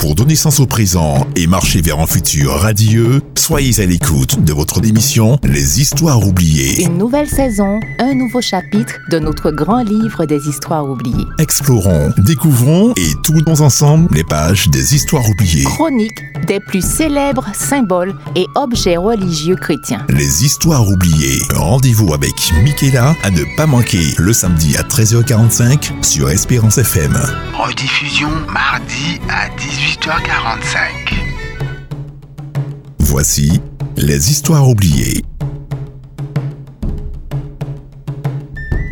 Pour donner sens au présent et marcher vers un futur radieux, soyez à l'écoute de votre émission Les Histoires oubliées. Une nouvelle saison, un nouveau chapitre de notre grand livre des histoires oubliées. Explorons, découvrons et tournons ensemble les pages des histoires oubliées. Chronique des plus célèbres symboles et objets religieux chrétiens. Les Histoires oubliées. Rendez-vous avec Michaela à ne pas manquer le samedi à 13h45 sur Espérance FM. Rediffusion mardi à 18h45. Voici les histoires oubliées.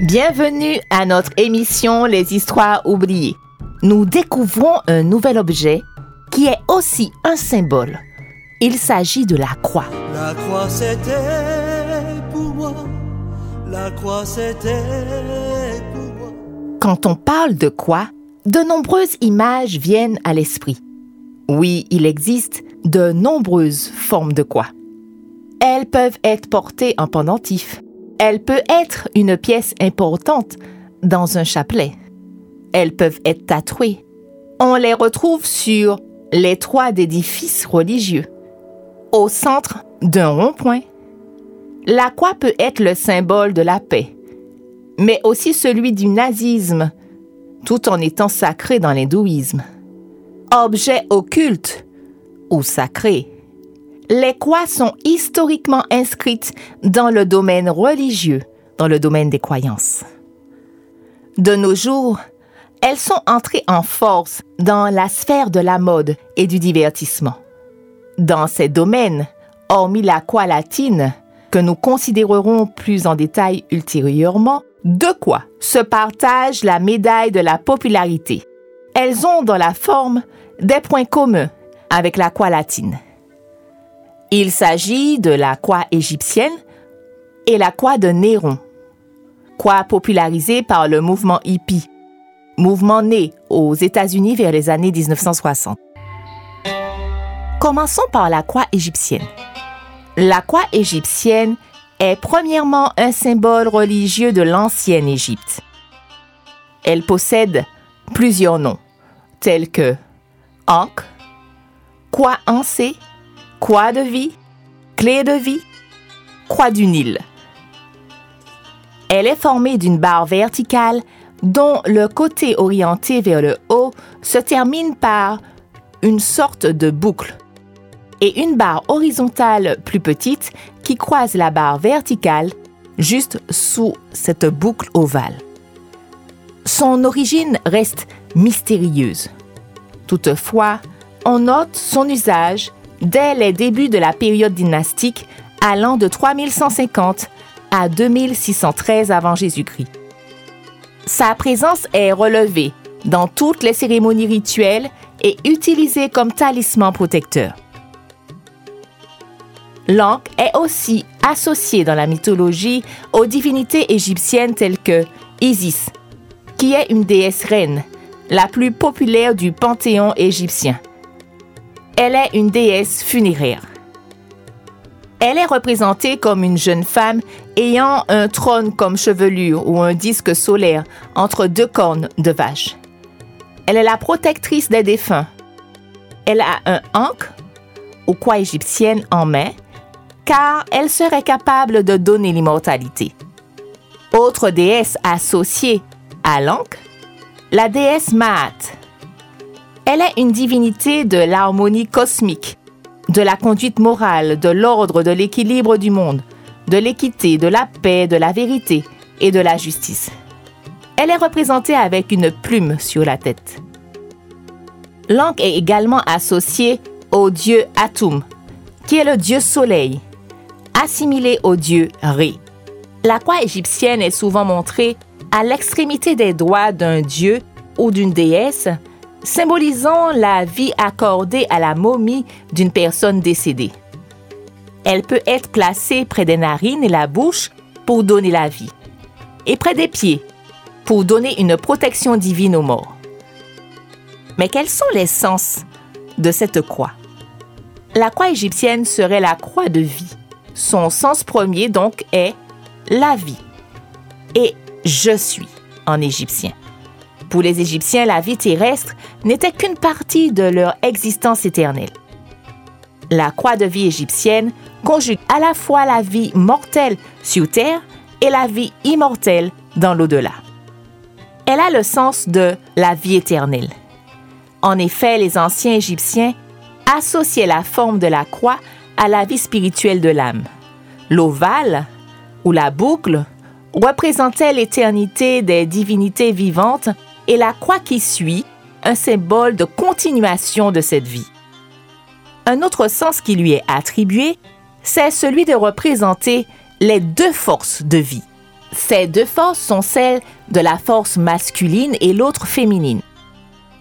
Bienvenue à notre émission Les histoires oubliées. Nous découvrons un nouvel objet qui est aussi un symbole. Il s'agit de la croix. La croix c'était pour moi, la croix c'était pour moi. Quand on parle de croix, de nombreuses images viennent à l'esprit. Oui, il existe de nombreuses formes de croix. Elles peuvent être portées en pendentif. Elle peut être une pièce importante dans un chapelet. Elles peuvent être tatouées. On les retrouve sur les toits d'édifices religieux. Au centre d'un rond-point, la croix peut être le symbole de la paix, mais aussi celui du nazisme, tout en étant sacré dans l'hindouisme. Objet occulte ou sacré, les croix sont historiquement inscrites dans le domaine religieux, dans le domaine des croyances. De nos jours, elles sont entrées en force dans la sphère de la mode et du divertissement. Dans ces domaines, hormis la croix latine, que nous considérerons plus en détail ultérieurement, de quoi se partage la médaille de la popularité. Elles ont dans la forme des points communs avec la croix latine. Il s'agit de la croix égyptienne et la croix de Néron, croix popularisée par le mouvement hippie, mouvement né aux États-Unis vers les années 1960. Commençons par la croix égyptienne. La croix égyptienne est premièrement un symbole religieux de l'ancienne Égypte. Elle possède plusieurs noms, tels que Ankh, croix ancée, croix de vie, clé de vie, croix du Nil. Elle est formée d'une barre verticale dont le côté orienté vers le haut se termine par une sorte de boucle et une barre horizontale plus petite qui croise la barre verticale juste sous cette boucle ovale. Son origine reste mystérieuse. Toutefois, on note son usage dès les débuts de la période dynastique allant de 3150 à 2613 avant Jésus-Christ. Sa présence est relevée dans toutes les cérémonies rituelles et utilisée comme talisman protecteur. L'ankh est aussi associé dans la mythologie aux divinités égyptiennes telles que Isis, qui est une déesse reine, la plus populaire du panthéon égyptien. Elle est une déesse funéraire. Elle est représentée comme une jeune femme ayant un trône comme chevelure ou un disque solaire entre deux cornes de vache. Elle est la protectrice des défunts. Elle a un ankh, ou quoi égyptienne, en main, car elle serait capable de donner l'immortalité. Autre déesse associée à l'ankh, la déesse Maat. Elle est une divinité de l'harmonie cosmique, de la conduite morale, de l'ordre, de l'équilibre du monde, de l'équité, de la paix, de la vérité et de la justice. Elle est représentée avec une plume sur la tête. L'ankh est également associée au dieu Atum, qui est le dieu soleil, assimilé au dieu Ré. La croix égyptienne est souvent montrée à l'extrémité des doigts d'un dieu ou d'une déesse, symbolisant la vie accordée à la momie d'une personne décédée. Elle peut être placée près des narines et la bouche pour donner la vie, et près des pieds pour donner une protection divine aux morts. Mais quels sont les sens de cette croix? La croix égyptienne serait la croix de vie. Son sens premier donc est la vie et je suis en égyptien. Pour les Égyptiens, la vie terrestre n'était qu'une partie de leur existence éternelle. La croix de vie égyptienne conjugue à la fois la vie mortelle sur terre et la vie immortelle dans l'au-delà. Elle a le sens de la vie éternelle. En effet, les anciens Égyptiens associaient la forme de la croix à la vie spirituelle de l'âme. L'ovale ou la boucle représentait l'éternité des divinités vivantes et la croix qui suit, un symbole de continuation de cette vie. Un autre sens qui lui est attribué, c'est celui de représenter les deux forces de vie. Ces deux forces sont celles de la force masculine et l'autre féminine.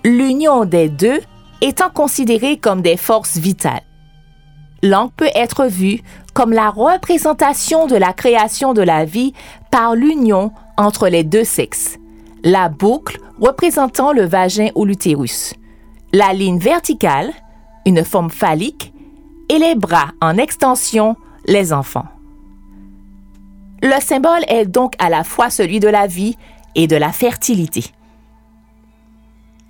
L'union des deux étant considérée comme des forces vitales. L'angle peut être vu comme la représentation de la création de la vie par l'union entre les deux sexes. La boucle représentant le vagin ou l'utérus. La ligne verticale, une forme phallique, et les bras en extension, les enfants. Le symbole est donc à la fois celui de la vie et de la fertilité.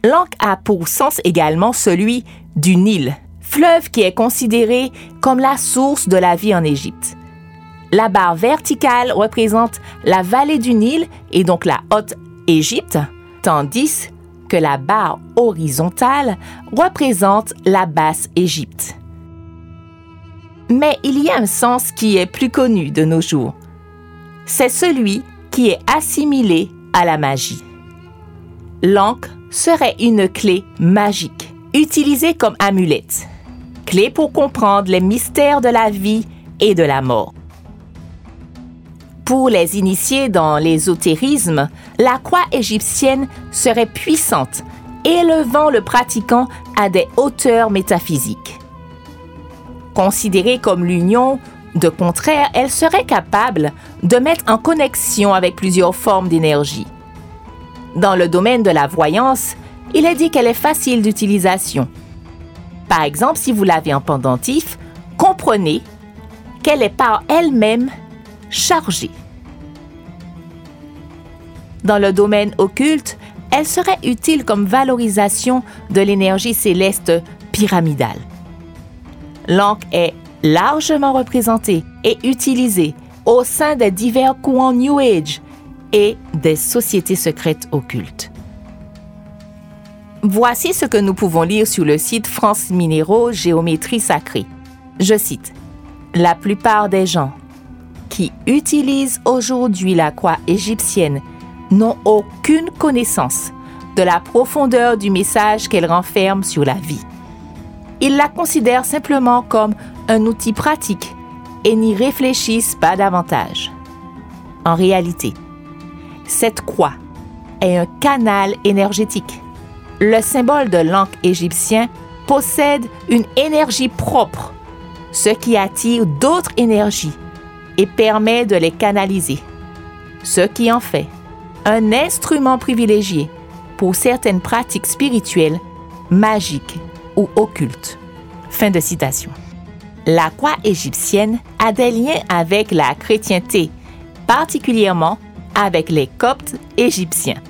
L'Ankh a pour sens également celui du Nil, fleuve qui est considéré comme la source de la vie en Égypte. La barre verticale représente la vallée du Nil et donc la Haute Égypte, tandis que la barre horizontale représente la basse Égypte. Mais il y a un sens qui est plus connu de nos jours c'est celui qui est assimilé à la magie. L'encre serait une clé magique, utilisée comme amulette, clé pour comprendre les mystères de la vie et de la mort. Pour les initiés dans l'ésotérisme, la croix égyptienne serait puissante, élevant le pratiquant à des hauteurs métaphysiques. Considérée comme l'union de contraire, elle serait capable de mettre en connexion avec plusieurs formes d'énergie. Dans le domaine de la voyance, il est dit qu'elle est facile d'utilisation. Par exemple, si vous l'avez en pendentif, comprenez qu'elle est par elle-même chargée. Dans le domaine occulte, elle serait utile comme valorisation de l'énergie céleste pyramidale. L'encre est largement représenté et utilisé au sein des divers courants New Age et des sociétés secrètes occultes. Voici ce que nous pouvons lire sur le site France Minéraux Géométrie Sacrée. Je cite, La plupart des gens qui utilisent aujourd'hui la croix égyptienne n'ont aucune connaissance de la profondeur du message qu'elle renferme sur la vie. Ils la considèrent simplement comme un outil pratique et n'y réfléchissent pas davantage. En réalité, cette croix est un canal énergétique. Le symbole de l'encre égyptien possède une énergie propre, ce qui attire d'autres énergies et permet de les canaliser, ce qui en fait un instrument privilégié pour certaines pratiques spirituelles, magiques ou occultes. Fin de citation la croix égyptienne a des liens avec la chrétienté, particulièrement avec les Coptes égyptiens.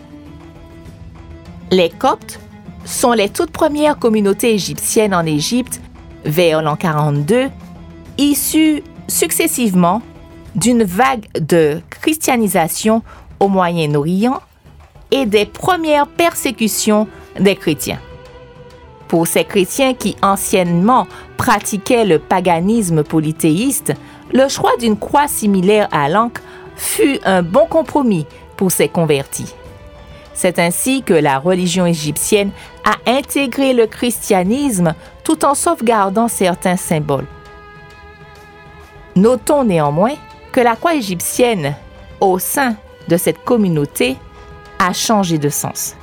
Les Coptes sont les toutes premières communautés égyptiennes en Égypte vers l'an 42, issues successivement d'une vague de christianisation au Moyen-Orient et des premières persécutions des chrétiens. Pour ces chrétiens qui anciennement pratiquaient le paganisme polythéiste, le choix d'une croix similaire à l'encre fut un bon compromis pour ces convertis. C'est ainsi que la religion égyptienne a intégré le christianisme tout en sauvegardant certains symboles. Notons néanmoins que la croix égyptienne au sein de cette communauté a changé de sens.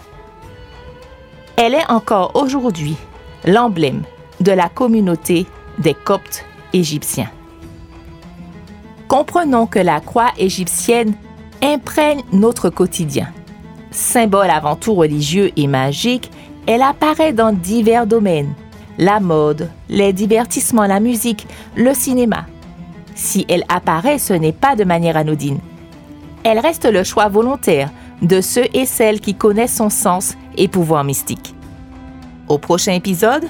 Elle est encore aujourd'hui l'emblème de la communauté des Coptes égyptiens. Comprenons que la croix égyptienne imprègne notre quotidien. Symbole avant tout religieux et magique, elle apparaît dans divers domaines. La mode, les divertissements, la musique, le cinéma. Si elle apparaît, ce n'est pas de manière anodine. Elle reste le choix volontaire de ceux et celles qui connaissent son sens et pouvoir mystique. Au prochain épisode,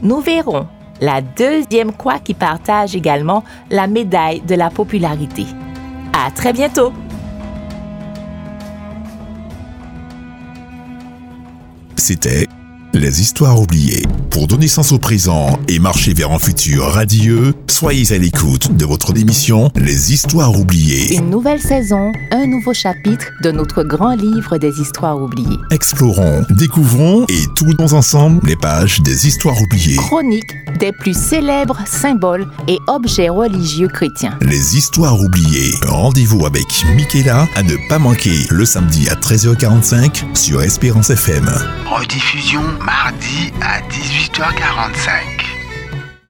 nous verrons la deuxième quoi qui partage également la médaille de la popularité. À très bientôt! C'était les histoires oubliées. Pour donner sens au présent et marcher vers un futur radieux, soyez à l'écoute de votre émission Les histoires oubliées. Une nouvelle saison, un nouveau chapitre de notre grand livre des histoires oubliées. Explorons, découvrons et tournons ensemble les pages des histoires oubliées. Chronique des plus célèbres symboles et objets religieux chrétiens. Les histoires oubliées. Rendez-vous avec Michaela à ne pas manquer le samedi à 13h45 sur Espérance FM. Rediffusion mardi à 18h45.